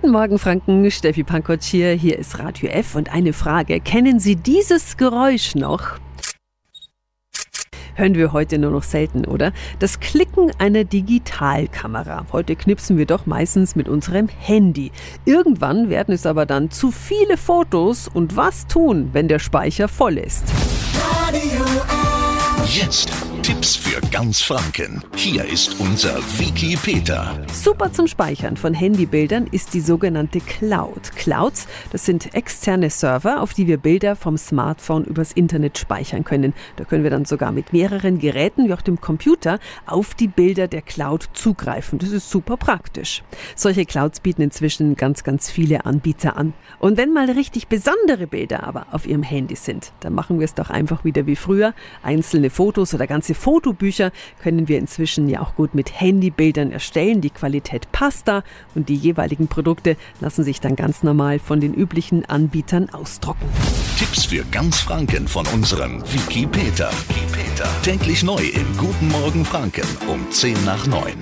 Guten Morgen, Franken. Steffi Pankotsch hier. Hier ist Radio F und eine Frage. Kennen Sie dieses Geräusch noch? Hören wir heute nur noch selten, oder? Das Klicken einer Digitalkamera. Heute knipsen wir doch meistens mit unserem Handy. Irgendwann werden es aber dann zu viele Fotos und was tun, wenn der Speicher voll ist? Radio F. Jetzt Tipps für ganz Franken. Hier ist unser Wiki Peter. Super zum Speichern von Handybildern ist die sogenannte Cloud. Clouds, das sind externe Server, auf die wir Bilder vom Smartphone übers Internet speichern können. Da können wir dann sogar mit mehreren Geräten wie auch dem Computer auf die Bilder der Cloud zugreifen. Das ist super praktisch. Solche Clouds bieten inzwischen ganz, ganz viele Anbieter an. Und wenn mal richtig besondere Bilder aber auf Ihrem Handy sind, dann machen wir es doch einfach wieder wie früher. Einzelne Fotos oder ganze Fotobücher können wir inzwischen ja auch gut mit Handybildern erstellen. Die Qualität passt da und die jeweiligen Produkte lassen sich dann ganz normal von den üblichen Anbietern ausdrucken. Tipps für ganz Franken von unserem Wiki Peter. Wiki Peter. Täglich neu im Guten Morgen Franken um 10 nach 9.